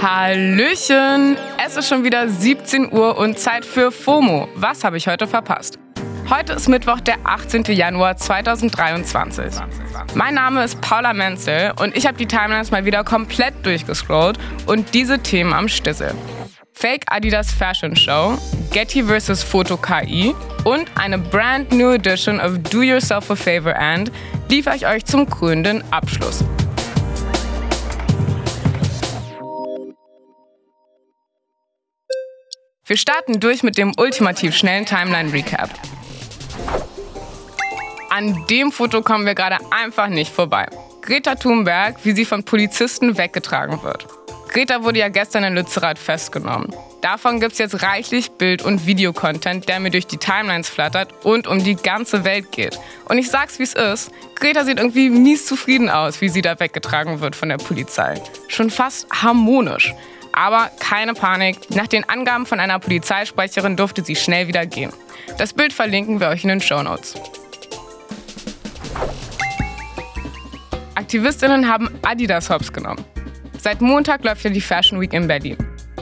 Hallöchen! Es ist schon wieder 17 Uhr und Zeit für FOMO. Was habe ich heute verpasst? Heute ist Mittwoch, der 18. Januar 2023. Mein Name ist Paula Menzel und ich habe die Timelines mal wieder komplett durchgescrollt und diese Themen am Stissel. Fake Adidas Fashion Show, Getty vs. Photo KI und eine brand new edition of Do Yourself a Favor and liefere ich euch zum krönenden Abschluss. Wir starten durch mit dem ultimativ schnellen Timeline-Recap. An dem Foto kommen wir gerade einfach nicht vorbei. Greta Thunberg, wie sie von Polizisten weggetragen wird. Greta wurde ja gestern in Lützerath festgenommen. Davon gibt es jetzt reichlich Bild- und Videocontent, der mir durch die Timelines flattert und um die ganze Welt geht. Und ich sag's wie es ist, Greta sieht irgendwie mies zufrieden aus, wie sie da weggetragen wird von der Polizei. Schon fast harmonisch. Aber keine Panik, nach den Angaben von einer Polizeisprecherin durfte sie schnell wieder gehen. Das Bild verlinken wir euch in den Show Notes. Aktivistinnen haben Adidas Hops genommen. Seit Montag läuft ja die Fashion Week in Berlin.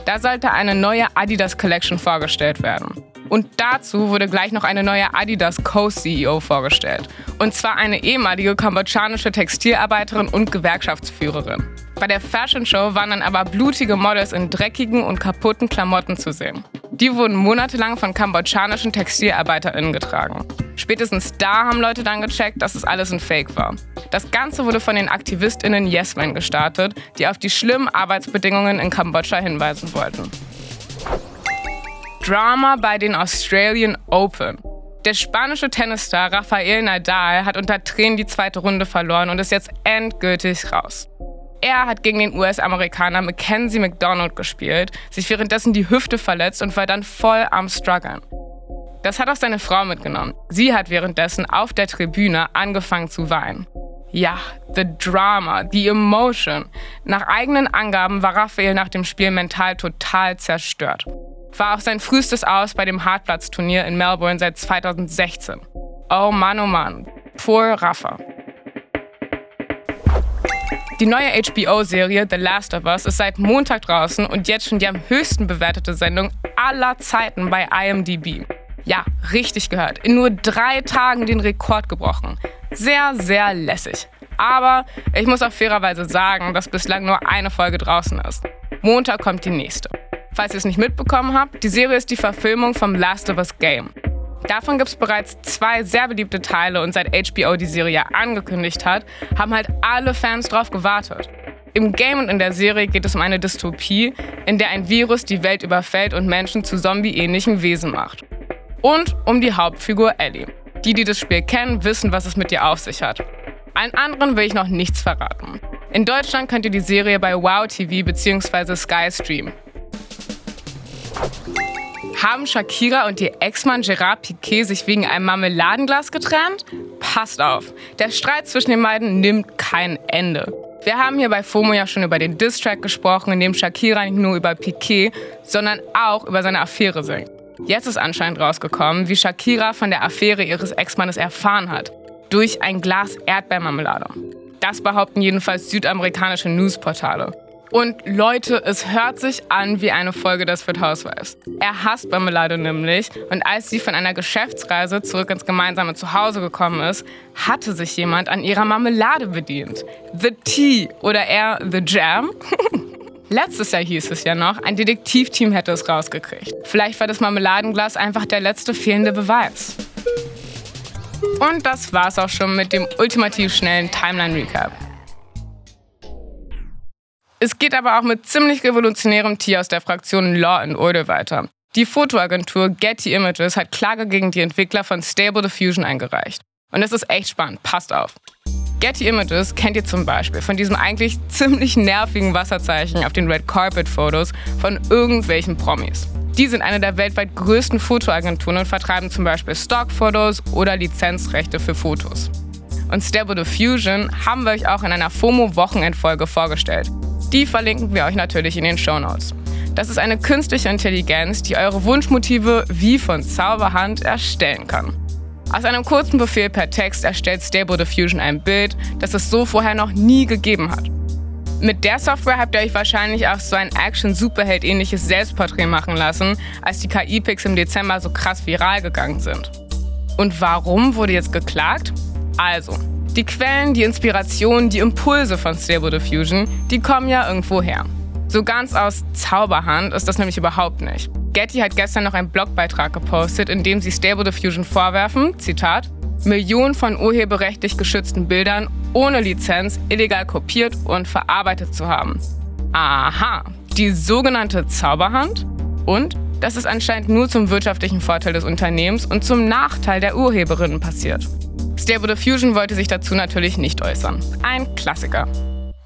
Da sollte eine neue Adidas Collection vorgestellt werden. Und dazu wurde gleich noch eine neue Adidas Co-CEO vorgestellt. Und zwar eine ehemalige kambodschanische Textilarbeiterin und Gewerkschaftsführerin. Bei der Fashion Show waren dann aber blutige Models in dreckigen und kaputten Klamotten zu sehen. Die wurden monatelang von kambodschanischen TextilarbeiterInnen getragen. Spätestens da haben Leute dann gecheckt, dass es alles ein Fake war. Das Ganze wurde von den AktivistInnen Yesmen gestartet, die auf die schlimmen Arbeitsbedingungen in Kambodscha hinweisen wollten. Drama bei den Australian Open. Der spanische Tennisstar Rafael Nadal hat unter Tränen die zweite Runde verloren und ist jetzt endgültig raus. Er hat gegen den US-Amerikaner Mackenzie McDonald gespielt, sich währenddessen die Hüfte verletzt und war dann voll am struggeln. Das hat auch seine Frau mitgenommen. Sie hat währenddessen auf der Tribüne angefangen zu weinen. Ja, the drama, the emotion. Nach eigenen Angaben war Raphael nach dem Spiel mental total zerstört. War auch sein frühestes Aus bei dem Hartplatzturnier in Melbourne seit 2016. Oh Mann, oh Mann. Poor Rafa. Die neue HBO-Serie The Last of Us ist seit Montag draußen und jetzt schon die am höchsten bewertete Sendung aller Zeiten bei IMDb. Ja, richtig gehört. In nur drei Tagen den Rekord gebrochen. Sehr, sehr lässig. Aber ich muss auch fairerweise sagen, dass bislang nur eine Folge draußen ist. Montag kommt die nächste. Falls ihr es nicht mitbekommen habt, die Serie ist die Verfilmung vom Last of Us Game. Davon gibt es bereits zwei sehr beliebte Teile und seit HBO die Serie angekündigt hat, haben halt alle Fans drauf gewartet. Im Game und in der Serie geht es um eine Dystopie, in der ein Virus die Welt überfällt und Menschen zu zombie-ähnlichen Wesen macht. Und um die Hauptfigur Ellie. Die, die das Spiel kennen, wissen, was es mit ihr auf sich hat. Allen anderen will ich noch nichts verraten. In Deutschland könnt ihr die Serie bei Wow TV bzw. Sky streamen. Haben Shakira und ihr Ex-Mann Gerard Piquet sich wegen einem Marmeladenglas getrennt? Passt auf, der Streit zwischen den beiden nimmt kein Ende. Wir haben hier bei FOMO ja schon über den Diss-Track gesprochen, in dem Shakira nicht nur über Piquet, sondern auch über seine Affäre singt. Jetzt ist anscheinend rausgekommen, wie Shakira von der Affäre ihres Ex-Mannes erfahren hat. Durch ein Glas Erdbeermarmelade. Das behaupten jedenfalls südamerikanische Newsportale. Und Leute, es hört sich an wie eine Folge des Fit Housewives. Er hasst Marmelade nämlich und als sie von einer Geschäftsreise zurück ins gemeinsame Zuhause gekommen ist, hatte sich jemand an ihrer Marmelade bedient. The Tea oder eher The Jam. Letztes Jahr hieß es ja noch, ein Detektivteam hätte es rausgekriegt. Vielleicht war das Marmeladenglas einfach der letzte fehlende Beweis. Und das war's auch schon mit dem ultimativ schnellen Timeline Recap. Es geht aber auch mit ziemlich revolutionärem Tier aus der Fraktion Law and Order weiter. Die Fotoagentur Getty Images hat Klage gegen die Entwickler von Stable Diffusion eingereicht. Und es ist echt spannend, passt auf. Getty Images kennt ihr zum Beispiel von diesem eigentlich ziemlich nervigen Wasserzeichen auf den Red Carpet Fotos von irgendwelchen Promis. Die sind eine der weltweit größten Fotoagenturen und vertreiben zum Beispiel Stockfotos oder Lizenzrechte für Fotos. Und Stable Diffusion haben wir euch auch in einer FOMO-Wochenendfolge vorgestellt. Die verlinken wir euch natürlich in den Show Notes. Das ist eine künstliche Intelligenz, die eure Wunschmotive wie von Zauberhand erstellen kann. Aus einem kurzen Befehl per Text erstellt Stable Diffusion ein Bild, das es so vorher noch nie gegeben hat. Mit der Software habt ihr euch wahrscheinlich auch so ein Action-Superheld-ähnliches Selbstporträt machen lassen, als die KI-Pics im Dezember so krass viral gegangen sind. Und warum wurde jetzt geklagt? Also, die Quellen, die Inspiration, die Impulse von Stable Diffusion, die kommen ja irgendwo her. So ganz aus Zauberhand ist das nämlich überhaupt nicht. Getty hat gestern noch einen Blogbeitrag gepostet, in dem sie Stable Diffusion vorwerfen, Zitat, Millionen von urheberrechtlich geschützten Bildern ohne Lizenz illegal kopiert und verarbeitet zu haben. Aha, die sogenannte Zauberhand? Und das ist anscheinend nur zum wirtschaftlichen Vorteil des Unternehmens und zum Nachteil der Urheberinnen passiert. Stable Diffusion wollte sich dazu natürlich nicht äußern. Ein Klassiker.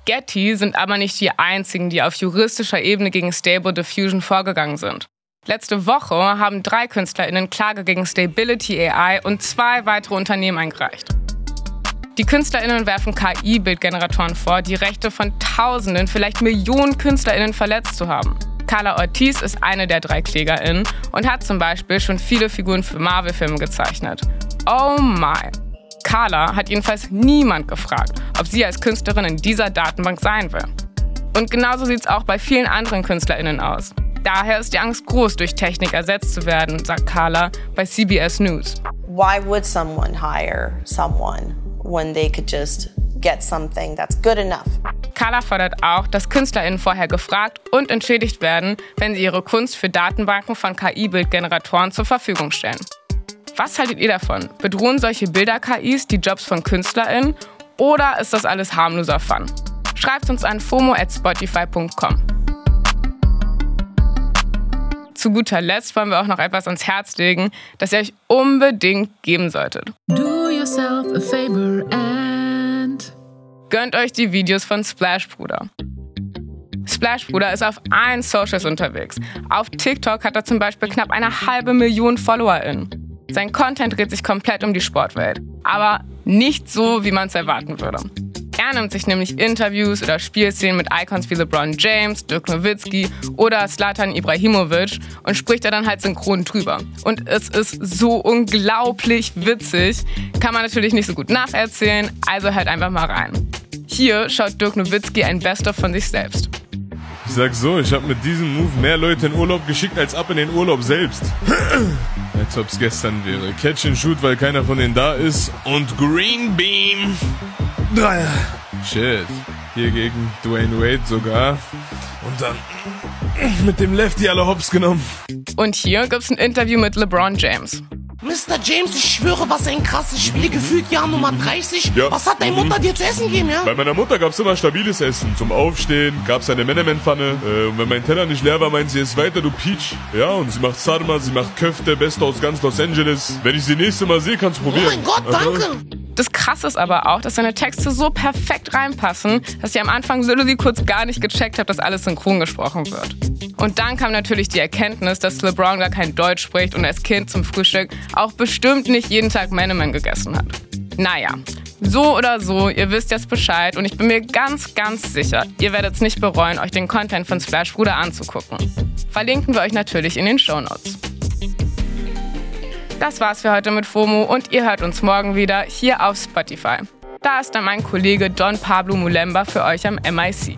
Getty sind aber nicht die einzigen, die auf juristischer Ebene gegen Stable Diffusion vorgegangen sind. Letzte Woche haben drei KünstlerInnen Klage gegen Stability AI und zwei weitere Unternehmen eingereicht. Die KünstlerInnen werfen KI-Bildgeneratoren vor, die Rechte von Tausenden, vielleicht Millionen KünstlerInnen verletzt zu haben. Carla Ortiz ist eine der drei KlägerInnen und hat zum Beispiel schon viele Figuren für Marvel-Filme gezeichnet. Oh my! Carla hat jedenfalls niemand gefragt, ob sie als Künstlerin in dieser Datenbank sein will. Und genauso sieht es auch bei vielen anderen KünstlerInnen aus. Daher ist die Angst groß, durch Technik ersetzt zu werden, sagt Carla bei CBS News. Why would someone hire someone when they could just get something that's good enough? Carla fordert auch, dass KünstlerInnen vorher gefragt und entschädigt werden, wenn sie ihre Kunst für Datenbanken von KI-Bildgeneratoren zur Verfügung stellen. Was haltet ihr davon? Bedrohen solche Bilder-KIs die Jobs von KünstlerInnen oder ist das alles harmloser Fun? Schreibt uns an fomo at spotify.com. Zu guter Letzt wollen wir auch noch etwas ans Herz legen, das ihr euch unbedingt geben solltet. Do yourself a favor and Gönnt euch die Videos von Splash Bruder. Splash Bruder ist auf allen Socials unterwegs. Auf TikTok hat er zum Beispiel knapp eine halbe Million FollowerInnen. Sein Content dreht sich komplett um die Sportwelt, aber nicht so, wie man es erwarten würde. Er nimmt sich nämlich Interviews oder Spielszenen mit Icons wie LeBron James, Dirk Nowitzki oder Slatan Ibrahimovic und spricht da dann halt synchron drüber. Und es ist so unglaublich witzig. Kann man natürlich nicht so gut nacherzählen, also halt einfach mal rein. Hier schaut Dirk Nowitzki ein Best-of von sich selbst. Ich sag so, ich habe mit diesem Move mehr Leute in Urlaub geschickt als ab in den Urlaub selbst. als ob's gestern wäre. Catch and Shoot, weil keiner von denen da ist. Und Green Beam. Dreier. Shit. Hier gegen Dwayne Wade sogar. Und dann mit dem Lefty alle hops genommen. Und hier gibt's ein Interview mit LeBron James. Mr. James, ich schwöre, was ein krasses Spiel. Gefühlt Jahr Nummer 30. Ja. Was hat deine Mutter dir zu essen gegeben, ja? Bei meiner Mutter gab's immer stabiles Essen. Zum Aufstehen gab's eine Menemen-Pfanne. Äh, und wenn mein Teller nicht leer war, meint sie, es weiter, du Peach. Ja, und sie macht Sarma, sie macht Köfte, Beste aus ganz Los Angeles. Wenn ich sie nächste Mal sehe, kannst du Oh probieren. mein Gott, danke. Das Krasse ist aber auch, dass seine Texte so perfekt reinpassen, dass ich am Anfang literally kurz gar nicht gecheckt habe, dass alles synchron gesprochen wird. Und dann kam natürlich die Erkenntnis, dass LeBron gar kein Deutsch spricht und als Kind zum Frühstück auch bestimmt nicht jeden Tag Menemen gegessen hat. Naja, so oder so, ihr wisst jetzt Bescheid und ich bin mir ganz, ganz sicher, ihr werdet es nicht bereuen, euch den Content von Splash Bruder anzugucken. Verlinken wir euch natürlich in den Shownotes. Das war's für heute mit FOMO und ihr hört uns morgen wieder hier auf Spotify. Da ist dann mein Kollege Don Pablo Mulemba für euch am MIC.